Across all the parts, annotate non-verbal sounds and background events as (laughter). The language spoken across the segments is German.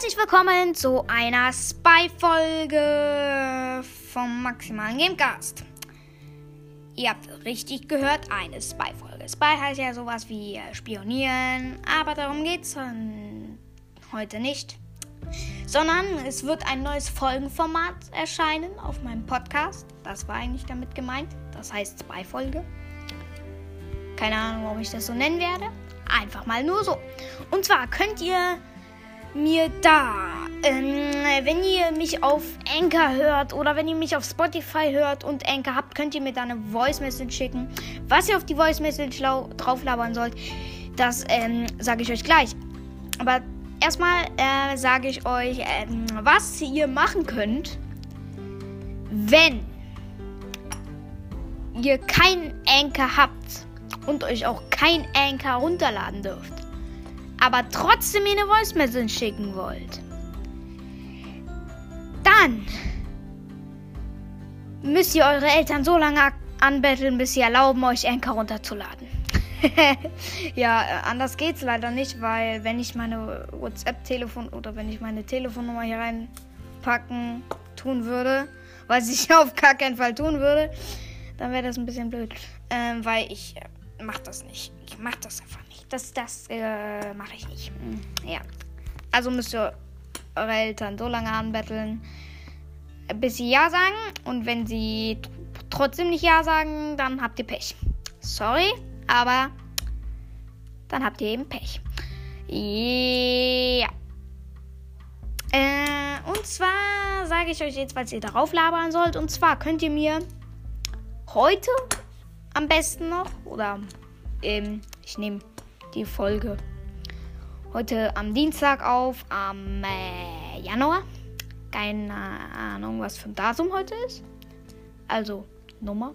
Herzlich willkommen zu einer Spy-Folge vom Maximalen Gamecast. Ihr habt richtig gehört, eine Spy-Folge. Spy heißt ja sowas wie äh, spionieren, aber darum geht's heute nicht. Sondern es wird ein neues Folgenformat erscheinen auf meinem Podcast. Das war eigentlich damit gemeint. Das heißt Spy-Folge. Keine Ahnung, warum ich das so nennen werde. Einfach mal nur so. Und zwar könnt ihr mir da, ähm, wenn ihr mich auf Anchor hört oder wenn ihr mich auf Spotify hört und Anchor habt, könnt ihr mir da eine Voice Message schicken. Was ihr auf die Voice Message drauflabern sollt, das ähm, sage ich euch gleich. Aber erstmal äh, sage ich euch, ähm, was ihr machen könnt, wenn ihr keinen Anchor habt und euch auch kein Anchor runterladen dürft aber trotzdem mir eine Voice Message schicken wollt, dann müsst ihr eure Eltern so lange anbetteln, bis sie erlauben, euch Anchor runterzuladen. (laughs) ja, äh, anders geht's leider nicht, weil wenn ich meine WhatsApp-Telefon oder wenn ich meine Telefonnummer hier reinpacken tun würde, was ich (laughs) auf gar keinen Fall tun würde, dann wäre das ein bisschen blöd. Ähm, weil ich äh, mach das nicht. Ich mach das einfach das, das äh, mache ich nicht. Hm, ja. Also müsst ihr eure Eltern so lange anbetteln, bis sie Ja sagen. Und wenn sie trotzdem nicht Ja sagen, dann habt ihr Pech. Sorry, aber dann habt ihr eben Pech. Ja. Äh, und zwar sage ich euch jetzt, was ihr darauf labern sollt. Und zwar könnt ihr mir heute am besten noch, oder ähm, ich nehme die Folge heute am Dienstag auf, am äh, Januar. Keine Ahnung, was für ein Datum heute ist. Also Nummer.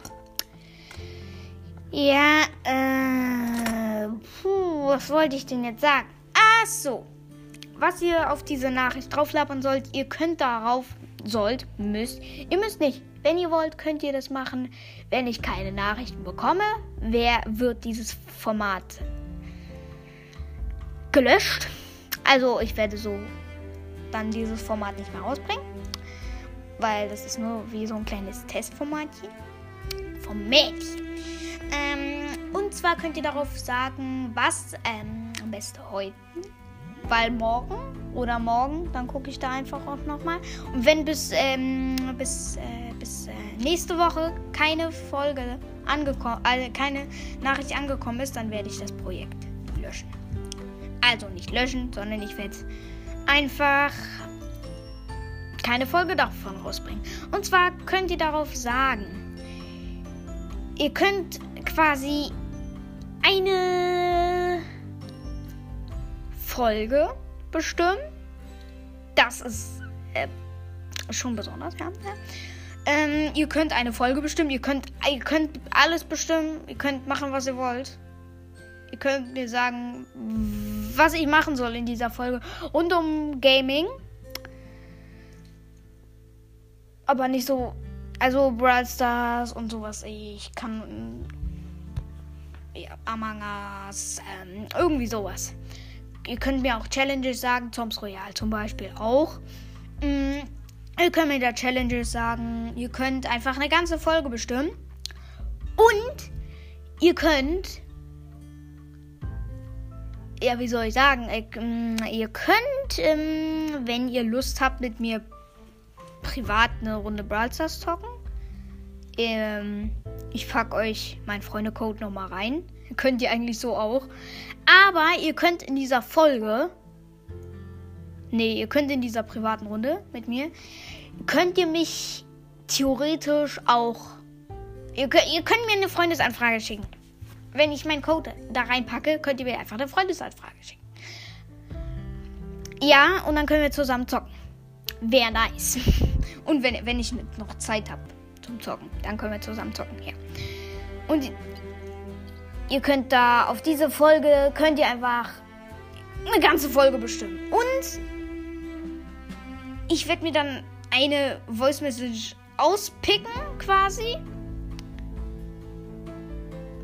Ja, äh, puh, was wollte ich denn jetzt sagen? Ach so. Was ihr auf diese Nachricht drauflappern sollt, ihr könnt darauf, sollt, müsst. Ihr müsst nicht. Wenn ihr wollt, könnt ihr das machen. Wenn ich keine Nachrichten bekomme, wer wird dieses Format gelöscht. Also ich werde so dann dieses Format nicht mehr rausbringen. Weil das ist nur wie so ein kleines Testformatchen. Vom Mädchen. Ähm, und zwar könnt ihr darauf sagen, was ähm, am besten heute. Weil morgen oder morgen, dann gucke ich da einfach auch nochmal. Und wenn bis, ähm, bis, äh, bis äh, nächste Woche keine Folge angekommen, äh, keine Nachricht angekommen ist, dann werde ich das Projekt löschen. Also nicht löschen, sondern ich werde einfach keine Folge davon rausbringen. Und zwar könnt ihr darauf sagen, ihr könnt quasi eine Folge bestimmen. Das ist äh, schon besonders, ja. Ähm, ihr könnt eine Folge bestimmen, ihr könnt, ihr könnt alles bestimmen, ihr könnt machen, was ihr wollt. Ihr könnt mir sagen, was ich machen soll in dieser Folge rund um Gaming. Aber nicht so. Also Brawl Stars und sowas. Ich kann. Ja, Among Us. Ähm, irgendwie sowas. Ihr könnt mir auch Challenges sagen. Toms Royal zum Beispiel auch. Mhm. Ihr könnt mir da Challenges sagen. Ihr könnt einfach eine ganze Folge bestimmen. Und ihr könnt ja, wie soll ich sagen? Ähm, ihr könnt, ähm, wenn ihr Lust habt, mit mir privat eine Runde Brawl Stars zocken. Ähm, ich pack euch meinen Freunde-Code nochmal rein. Könnt ihr eigentlich so auch. Aber ihr könnt in dieser Folge. Nee, ihr könnt in dieser privaten Runde mit mir. Könnt ihr mich theoretisch auch. Ihr, ihr könnt mir eine Freundesanfrage schicken wenn ich meinen Code da reinpacke, könnt ihr mir einfach eine Freundesanfrage schicken. Ja, und dann können wir zusammen zocken. Wäre nice. (laughs) Und wenn, wenn ich noch Zeit habe zum Zocken, dann können wir zusammen zocken. Ja. Und ihr könnt da auf diese Folge, könnt ihr einfach eine ganze Folge bestimmen. Und ich werde mir dann eine Voice Message auspicken quasi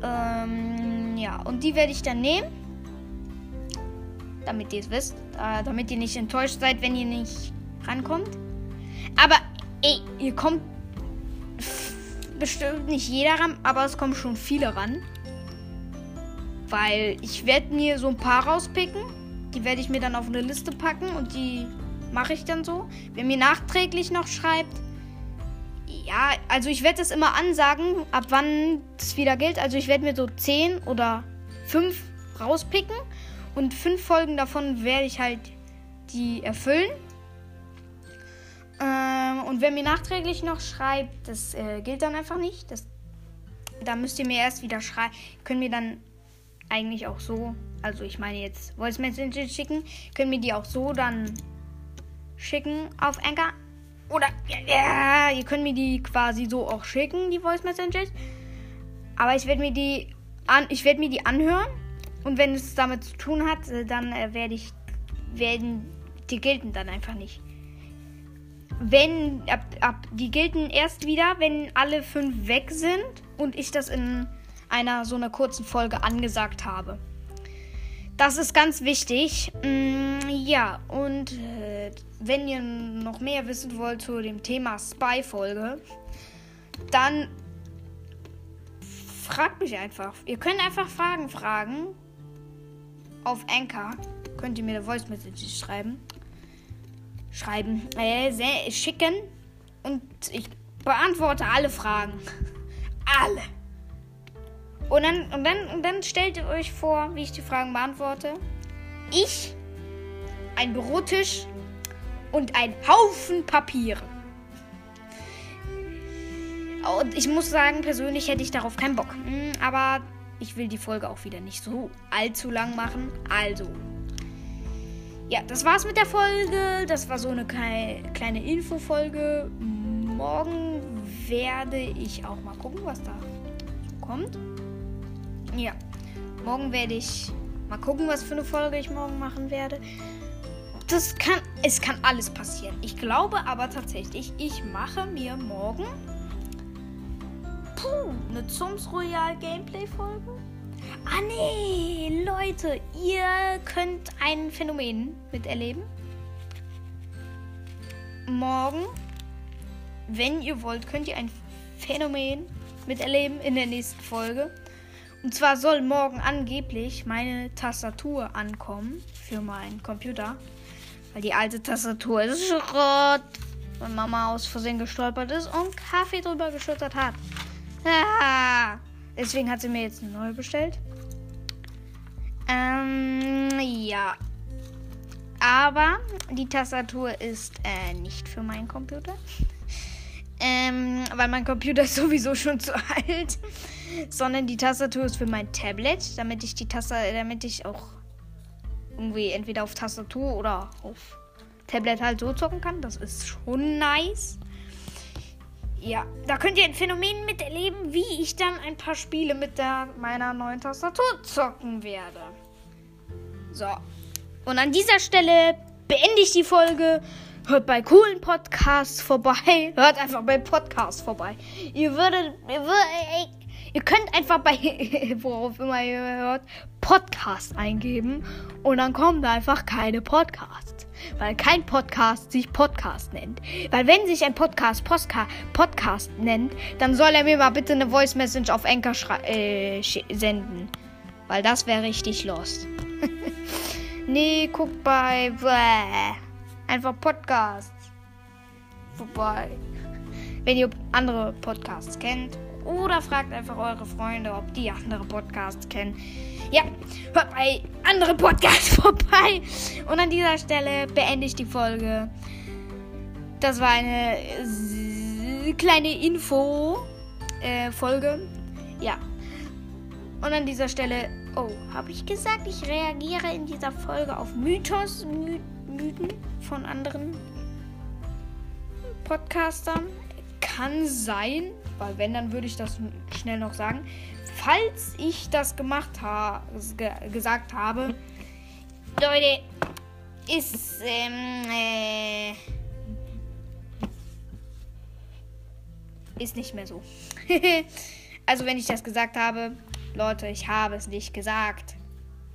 ähm, ja, und die werde ich dann nehmen. damit ihr es wisst. Äh, damit ihr nicht enttäuscht seid, wenn ihr nicht rankommt. Aber ey, ihr kommt bestimmt nicht jeder ran, aber es kommen schon viele ran. Weil ich werde mir so ein paar rauspicken. Die werde ich mir dann auf eine Liste packen und die mache ich dann so. Wer mir nachträglich noch schreibt, ja, also ich werde das immer ansagen, ab wann das wieder gilt. Also ich werde mir so 10 oder 5 rauspicken und 5 Folgen davon werde ich halt die erfüllen. Ähm, und wer mir nachträglich noch schreibt, das äh, gilt dann einfach nicht. Da müsst ihr mir erst wieder schreiben. Können mir dann eigentlich auch so, also ich meine jetzt Voice Messages schicken, können mir die auch so dann schicken auf Anchor. Oder ja, ihr könnt mir die quasi so auch schicken, die Voice Messages. Aber ich werde mir die an, ich werde mir die anhören und wenn es damit zu tun hat, äh, dann äh, werde ich werden die gelten dann einfach nicht. Wenn ab, ab die gelten erst wieder, wenn alle fünf weg sind und ich das in einer so einer kurzen Folge angesagt habe. Das ist ganz wichtig. Mm, ja, und äh, wenn ihr noch mehr wissen wollt zu dem Thema Spy-Folge, dann fragt mich einfach. Ihr könnt einfach Fragen fragen. Auf Anchor könnt ihr mir eine Voice Message schreiben. Schreiben. Äh, schicken. Und ich beantworte alle Fragen. (laughs) alle. Und dann, und, dann, und dann stellt ihr euch vor, wie ich die Fragen beantworte. Ich, ein Bürotisch und ein Haufen Papiere. Und ich muss sagen, persönlich hätte ich darauf keinen Bock. Hm, aber ich will die Folge auch wieder nicht so allzu lang machen. Also. Ja, das war's mit der Folge. Das war so eine kleine Infofolge. Morgen werde ich auch mal gucken, was da kommt. Ja. Morgen werde ich mal gucken, was für eine Folge ich morgen machen werde. Das kann, es kann alles passieren. Ich glaube aber tatsächlich, ich mache mir morgen puh, eine Zums Royal Gameplay Folge. Ah nee, Leute, ihr könnt ein Phänomen miterleben. Morgen, wenn ihr wollt, könnt ihr ein Phänomen miterleben in der nächsten Folge. Und zwar soll morgen angeblich meine Tastatur ankommen für meinen Computer. Weil die alte Tastatur ist Schrott. Weil Mama aus Versehen gestolpert ist und Kaffee drüber geschüttet hat. Ah, (laughs) deswegen hat sie mir jetzt eine neue bestellt. Ähm, ja. Aber die Tastatur ist äh, nicht für meinen Computer. Ähm, weil mein Computer ist (laughs) sowieso schon zu alt sondern die Tastatur ist für mein Tablet, damit ich die Tastatur, damit ich auch irgendwie entweder auf Tastatur oder auf Tablet halt so zocken kann. Das ist schon nice. Ja, da könnt ihr ein Phänomen miterleben, wie ich dann ein paar Spiele mit der, meiner neuen Tastatur zocken werde. So. Und an dieser Stelle beende ich die Folge. Hört bei coolen Podcasts vorbei. (laughs) Hört einfach bei Podcasts vorbei. Ihr würdet, ihr würdet, Ihr könnt einfach bei, (laughs) worauf immer ihr hört, Podcast eingeben und dann kommen da einfach keine Podcasts. Weil kein Podcast sich Podcast nennt. Weil wenn sich ein Podcast Postka Podcast nennt, dann soll er mir mal bitte eine Voice Message auf Anchor äh, senden. Weil das wäre richtig lost. (laughs) nee, guckt bei bläh, einfach Podcasts vorbei. Wenn ihr andere Podcasts kennt. Oder fragt einfach eure Freunde, ob die andere Podcasts kennen. Ja, hört bei anderen Podcasts (laughs) vorbei. Und an dieser Stelle beende ich die Folge. Das war eine kleine Info-Folge. Äh, ja. Und an dieser Stelle, oh, habe ich gesagt, ich reagiere in dieser Folge auf Mythos, My Mythen von anderen Podcastern. Kann sein, weil wenn, dann würde ich das schnell noch sagen. Falls ich das gemacht habe, ge gesagt habe, Leute, ist, ähm, äh, ist nicht mehr so. (laughs) also wenn ich das gesagt habe, Leute, ich habe es nicht gesagt.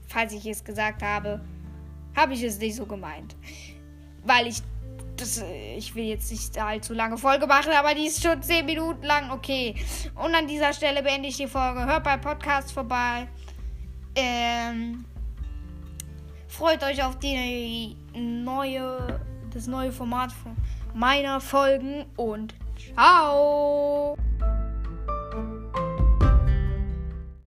Falls ich es gesagt habe, habe ich es nicht so gemeint. Weil ich das, ich will jetzt nicht allzu lange Folge machen, aber die ist schon 10 Minuten lang. Okay. Und an dieser Stelle beende ich die Folge. Hört beim Podcast vorbei. Ähm, freut euch auf die neue, das neue Format meiner Folgen und ciao.